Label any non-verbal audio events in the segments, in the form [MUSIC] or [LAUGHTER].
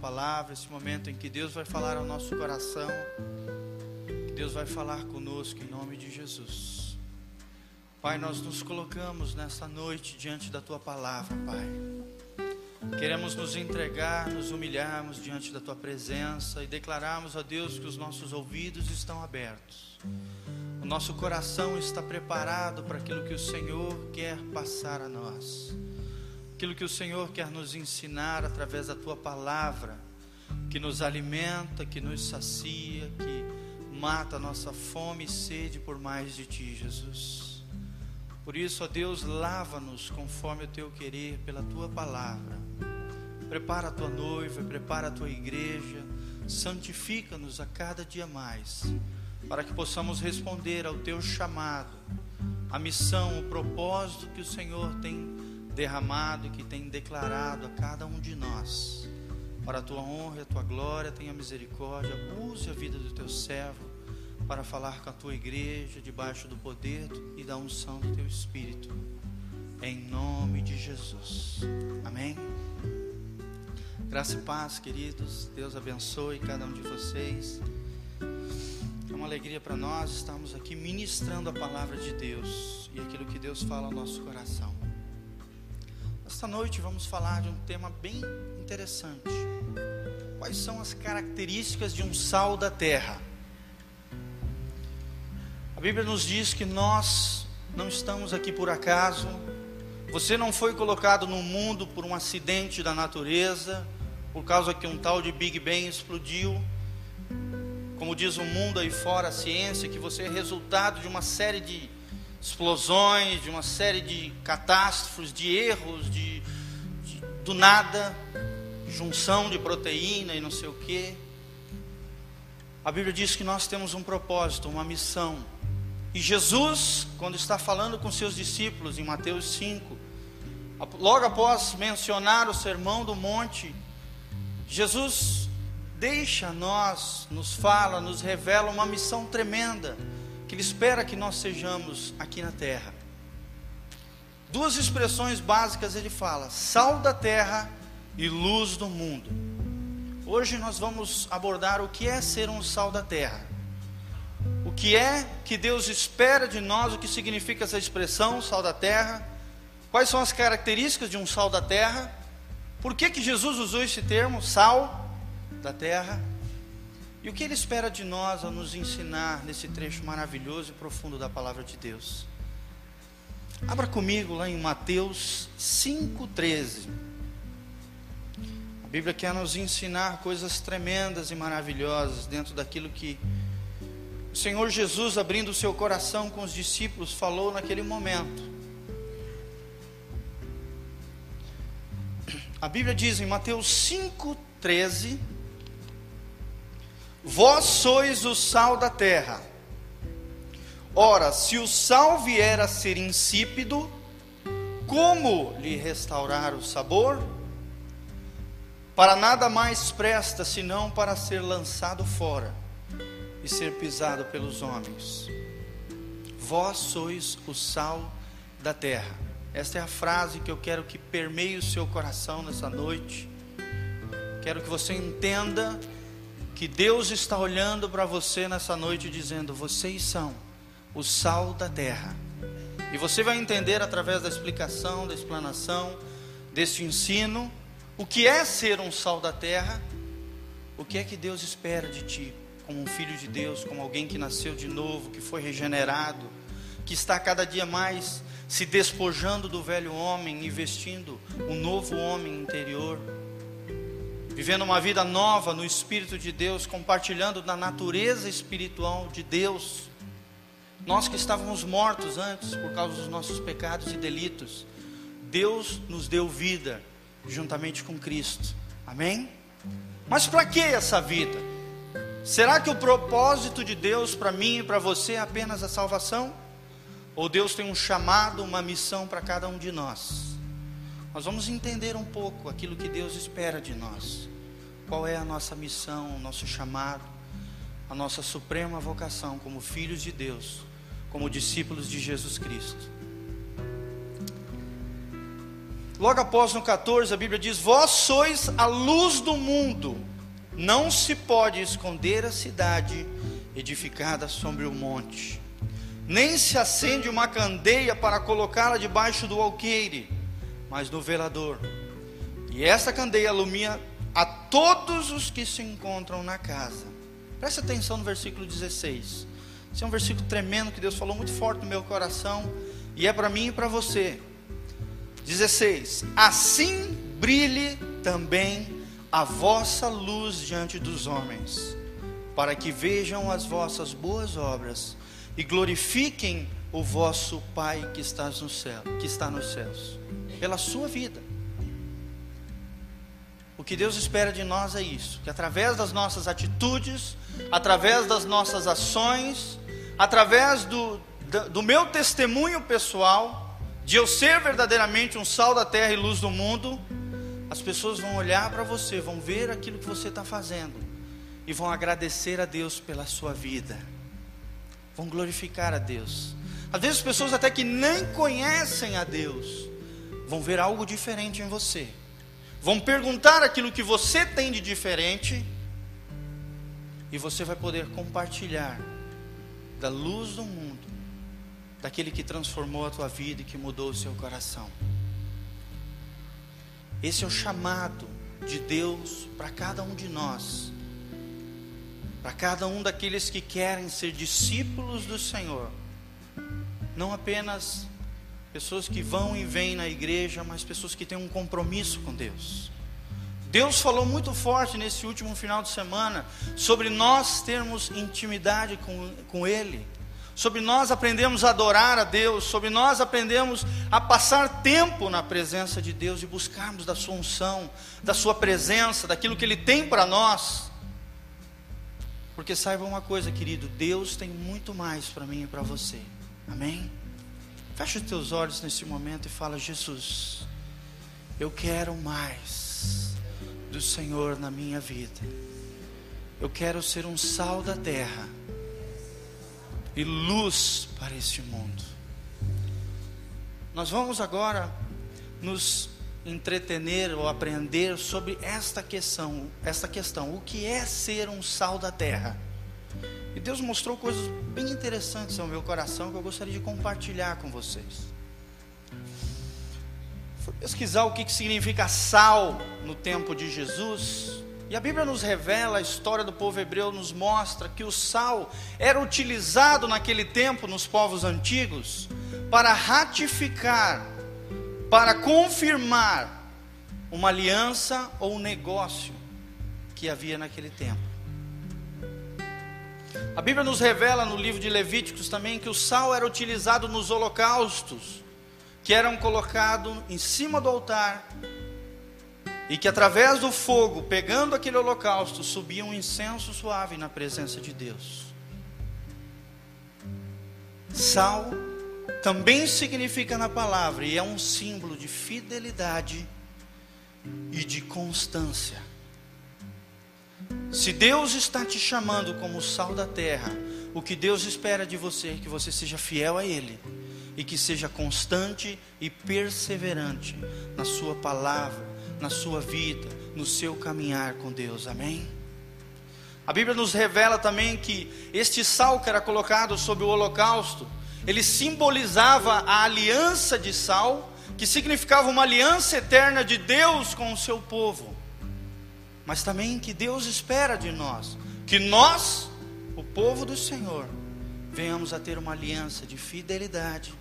palavra, esse momento em que Deus vai falar ao nosso coração, que Deus vai falar conosco em nome de Jesus. Pai, nós nos colocamos nessa noite diante da tua palavra, Pai. Queremos nos entregar, nos humilharmos diante da tua presença e declararmos a Deus que os nossos ouvidos estão abertos. O nosso coração está preparado para aquilo que o Senhor quer passar a nós aquilo que o Senhor quer nos ensinar através da tua palavra, que nos alimenta, que nos sacia, que mata a nossa fome e sede por mais de ti, Jesus. Por isso, ó Deus, lava-nos conforme o teu querer pela tua palavra. Prepara a tua noiva, prepara a tua igreja, santifica-nos a cada dia mais, para que possamos responder ao teu chamado, a missão, o propósito que o Senhor tem derramado e que tem declarado a cada um de nós. Para a tua honra e a tua glória, tenha misericórdia, use a vida do teu servo para falar com a tua igreja debaixo do poder e da unção do teu Espírito. Em nome de Jesus. Amém. Graça e paz, queridos. Deus abençoe cada um de vocês. É uma alegria para nós estarmos aqui ministrando a palavra de Deus e aquilo que Deus fala ao nosso coração. Esta noite vamos falar de um tema bem interessante. Quais são as características de um sal da terra? A Bíblia nos diz que nós não estamos aqui por acaso. Você não foi colocado no mundo por um acidente da natureza, por causa que um tal de Big Bang explodiu. Como diz o mundo aí fora, a ciência, que você é resultado de uma série de explosões, de uma série de catástrofes, de erros, de, de do nada, junção de proteína e não sei o que. A Bíblia diz que nós temos um propósito, uma missão. E Jesus, quando está falando com seus discípulos em Mateus 5, logo após mencionar o sermão do monte, Jesus deixa nós, nos fala, nos revela uma missão tremenda que Ele espera que nós sejamos aqui na terra. Duas expressões básicas ele fala: sal da terra e luz do mundo. Hoje nós vamos abordar o que é ser um sal da terra. O que é que Deus espera de nós, o que significa essa expressão, sal da terra? Quais são as características de um sal da terra? Por que, que Jesus usou esse termo, sal da terra? E o que Ele espera de nós ao nos ensinar nesse trecho maravilhoso e profundo da palavra de Deus? Abra comigo lá em Mateus 5,13. A Bíblia quer nos ensinar coisas tremendas e maravilhosas dentro daquilo que o Senhor Jesus, abrindo o seu coração com os discípulos, falou naquele momento. A Bíblia diz em Mateus 5,13 Vós sois o sal da terra. Ora, se o sal vier a ser insípido, como lhe restaurar o sabor? Para nada mais presta senão para ser lançado fora e ser pisado pelos homens. Vós sois o sal da terra. Esta é a frase que eu quero que permeie o seu coração nessa noite. Quero que você entenda que Deus está olhando para você nessa noite dizendo: vocês são o sal da terra. E você vai entender através da explicação, da explanação, deste ensino, o que é ser um sal da terra, o que é que Deus espera de ti, como um filho de Deus, como alguém que nasceu de novo, que foi regenerado, que está cada dia mais se despojando do velho homem e vestindo um novo homem interior vivendo uma vida nova no Espírito de Deus, compartilhando da natureza espiritual de Deus. Nós que estávamos mortos antes por causa dos nossos pecados e delitos, Deus nos deu vida juntamente com Cristo. Amém? Mas para que essa vida? Será que o propósito de Deus para mim e para você é apenas a salvação? Ou Deus tem um chamado, uma missão para cada um de nós? Nós vamos entender um pouco aquilo que Deus espera de nós qual é a nossa missão, o nosso chamado, a nossa suprema vocação como filhos de Deus, como discípulos de Jesus Cristo. Logo após no 14, a Bíblia diz: Vós sois a luz do mundo. Não se pode esconder a cidade edificada sobre o monte. Nem se acende uma candeia para colocá-la debaixo do alqueire, mas no velador. E essa candeia ilumina a todos os que se encontram na casa. Preste atenção no versículo 16. Esse é um versículo tremendo que Deus falou muito forte no meu coração e é para mim e para você. 16: Assim brilhe também a vossa luz diante dos homens, para que vejam as vossas boas obras e glorifiquem o vosso Pai que está no céu, que está nos céus, pela sua vida. O que Deus espera de nós é isso: que através das nossas atitudes, através das nossas ações, através do, do meu testemunho pessoal, de eu ser verdadeiramente um sal da terra e luz do mundo, as pessoas vão olhar para você, vão ver aquilo que você está fazendo e vão agradecer a Deus pela sua vida, vão glorificar a Deus. Às vezes, pessoas até que nem conhecem a Deus vão ver algo diferente em você vão perguntar aquilo que você tem de diferente, e você vai poder compartilhar da luz do mundo, daquele que transformou a tua vida e que mudou o seu coração. Esse é o chamado de Deus para cada um de nós, para cada um daqueles que querem ser discípulos do Senhor, não apenas pessoas que vão e vêm na igreja, mas pessoas que têm um compromisso com Deus. Deus falou muito forte nesse último final de semana sobre nós termos intimidade com, com Ele, sobre nós aprendemos a adorar a Deus, sobre nós aprendemos a passar tempo na presença de Deus e buscarmos da Sua unção, da Sua presença, daquilo que Ele tem para nós. Porque saiba uma coisa, querido, Deus tem muito mais para mim e para você. Amém? Fecha os teus olhos nesse momento e fala: Jesus, eu quero mais do Senhor na minha vida. Eu quero ser um sal da terra e luz para este mundo. Nós vamos agora nos entretener ou aprender sobre esta questão, esta questão, o que é ser um sal da terra? E Deus mostrou coisas bem interessantes ao meu coração que eu gostaria de compartilhar com vocês. Fui pesquisar o que significa sal no tempo de Jesus. E a Bíblia nos revela, a história do povo hebreu nos mostra que o sal era utilizado naquele tempo nos povos antigos para ratificar, para confirmar uma aliança ou um negócio que havia naquele tempo. A Bíblia nos revela no livro de Levíticos também que o sal era utilizado nos holocaustos, que eram colocados em cima do altar, e que através do fogo, pegando aquele holocausto, subia um incenso suave na presença de Deus. Sal também significa na palavra, e é um símbolo de fidelidade e de constância. Se Deus está te chamando como sal da terra, o que Deus espera de você é que você seja fiel a Ele e que seja constante e perseverante na Sua palavra, na sua vida, no seu caminhar com Deus. Amém? A Bíblia nos revela também que este sal que era colocado sobre o holocausto, ele simbolizava a aliança de sal, que significava uma aliança eterna de Deus com o seu povo mas também que Deus espera de nós, que nós, o povo do Senhor, venhamos a ter uma aliança de fidelidade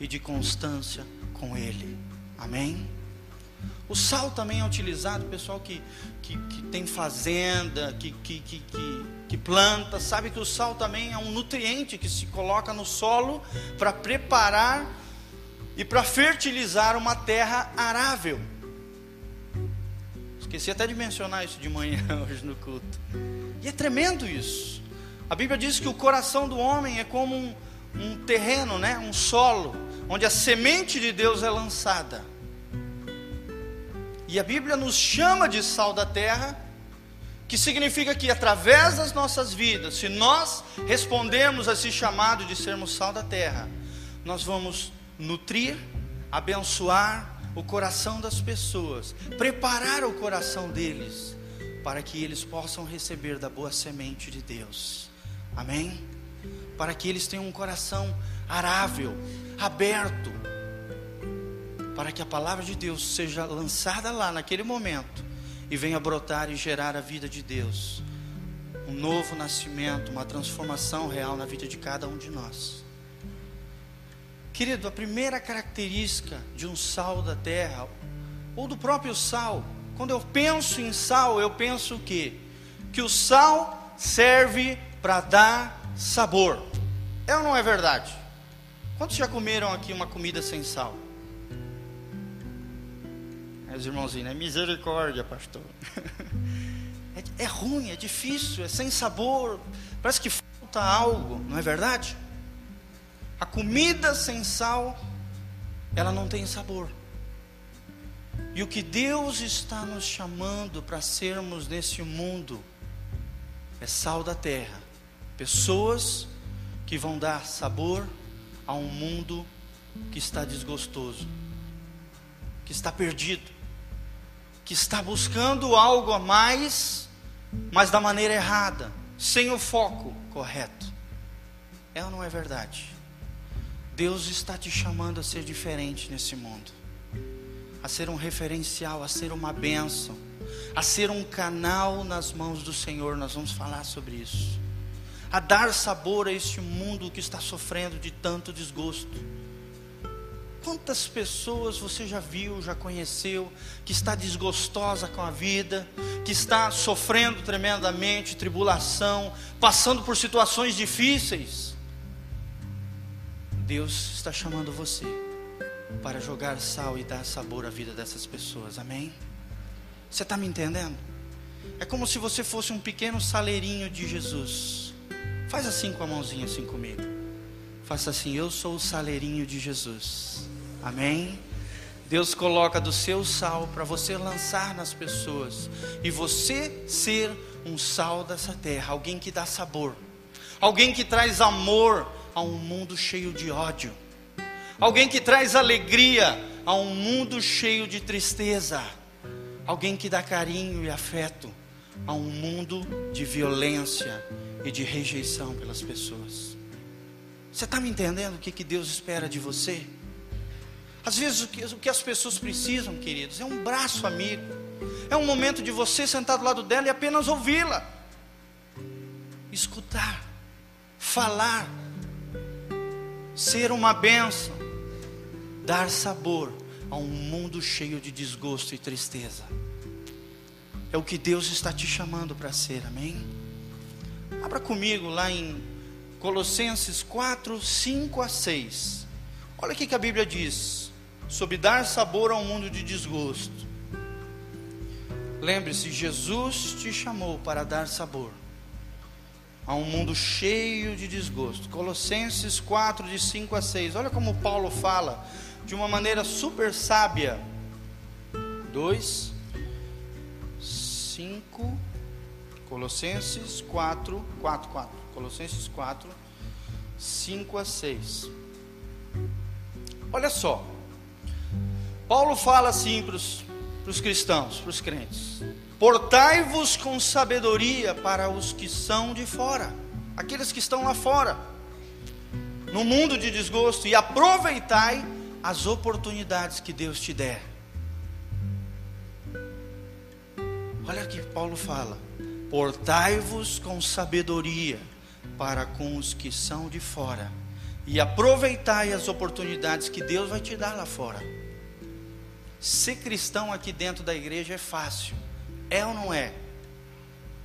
e de constância com Ele. Amém? O sal também é utilizado, pessoal que, que, que tem fazenda, que, que, que, que, que planta, sabe que o sal também é um nutriente que se coloca no solo para preparar e para fertilizar uma terra arável. Esqueci até de mencionar isso de manhã [LAUGHS] hoje no culto. E é tremendo isso. A Bíblia diz que o coração do homem é como um, um terreno, né? um solo, onde a semente de Deus é lançada. E a Bíblia nos chama de sal da terra, que significa que através das nossas vidas, se nós respondermos a esse chamado de sermos sal da terra, nós vamos nutrir, abençoar, o coração das pessoas, preparar o coração deles, para que eles possam receber da boa semente de Deus. Amém? Para que eles tenham um coração arável, aberto, para que a palavra de Deus seja lançada lá naquele momento e venha brotar e gerar a vida de Deus. Um novo nascimento, uma transformação real na vida de cada um de nós. Querido, a primeira característica de um sal da terra, ou do próprio sal, quando eu penso em sal, eu penso o quê? Que o sal serve para dar sabor. É ou não é verdade? Quantos já comeram aqui uma comida sem sal? Aí os irmãozinhos, é misericórdia, pastor. [LAUGHS] É, é ruim, é difícil, é sem sabor, parece que falta algo, não é verdade? A comida sem sal, ela não tem sabor. E o que Deus está nos chamando para sermos nesse mundo é sal da terra. Pessoas que vão dar sabor a um mundo que está desgostoso, que está perdido, que está buscando algo a mais, mas da maneira errada, sem o foco correto. É ou não é verdade? Deus está te chamando a ser diferente nesse mundo, a ser um referencial, a ser uma bênção, a ser um canal nas mãos do Senhor. Nós vamos falar sobre isso, a dar sabor a este mundo que está sofrendo de tanto desgosto Quantas pessoas você já viu, já conheceu, que está desgostosa com a vida, que está sofrendo tremendamente tribulação, passando por situações difíceis? Deus está chamando você para jogar sal e dar sabor à vida dessas pessoas, amém? Você está me entendendo? É como se você fosse um pequeno saleirinho de Jesus. Faz assim com a mãozinha, assim comigo. Faça assim: Eu sou o saleirinho de Jesus. Amém? Deus coloca do seu sal para você lançar nas pessoas e você ser um sal dessa terra, alguém que dá sabor, alguém que traz amor a um mundo cheio de ódio, alguém que traz alegria a um mundo cheio de tristeza, alguém que dá carinho e afeto a um mundo de violência e de rejeição pelas pessoas. Você está me entendendo o que, que Deus espera de você? Às vezes o que, o que as pessoas precisam, queridos, é um braço amigo. É um momento de você sentar do lado dela e apenas ouvi-la. Escutar, falar, ser uma bênção, dar sabor a um mundo cheio de desgosto e tristeza. É o que Deus está te chamando para ser, amém? Abra comigo lá em Colossenses 4, 5 a 6. Olha o que a Bíblia diz sobre dar sabor a um mundo de desgosto. Lembre-se, Jesus te chamou para dar sabor a um mundo cheio de desgosto. Colossenses 4, de 5 a 6. Olha como Paulo fala de uma maneira super sábia. 2, 5, Colossenses 4, 4, 4. Colossenses 4, 5 a 6. Olha só. Paulo fala assim para os cristãos, para os crentes: Portai-vos com sabedoria para os que são de fora, aqueles que estão lá fora, no mundo de desgosto, e aproveitai as oportunidades que Deus te der. Olha que Paulo fala: Portai-vos com sabedoria para com os que são de fora, e aproveitai as oportunidades que Deus vai te dar lá fora. Ser cristão aqui dentro da igreja é fácil. É ou não é?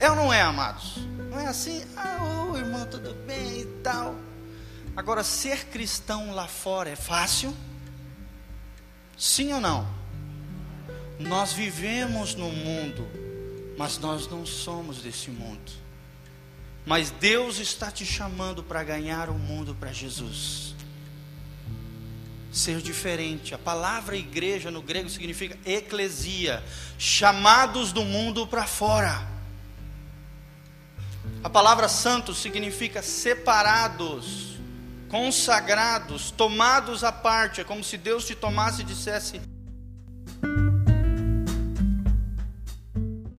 É ou não é, amados? Não é assim, ah, oh, irmão, tudo bem e tal. Agora, ser cristão lá fora é fácil? Sim ou não? Nós vivemos no mundo, mas nós não somos desse mundo. Mas Deus está te chamando para ganhar o mundo para Jesus ser diferente. A palavra igreja no grego significa eclesia, chamados do mundo para fora. A palavra santo significa separados, consagrados, tomados à parte. É como se Deus te tomasse e dissesse: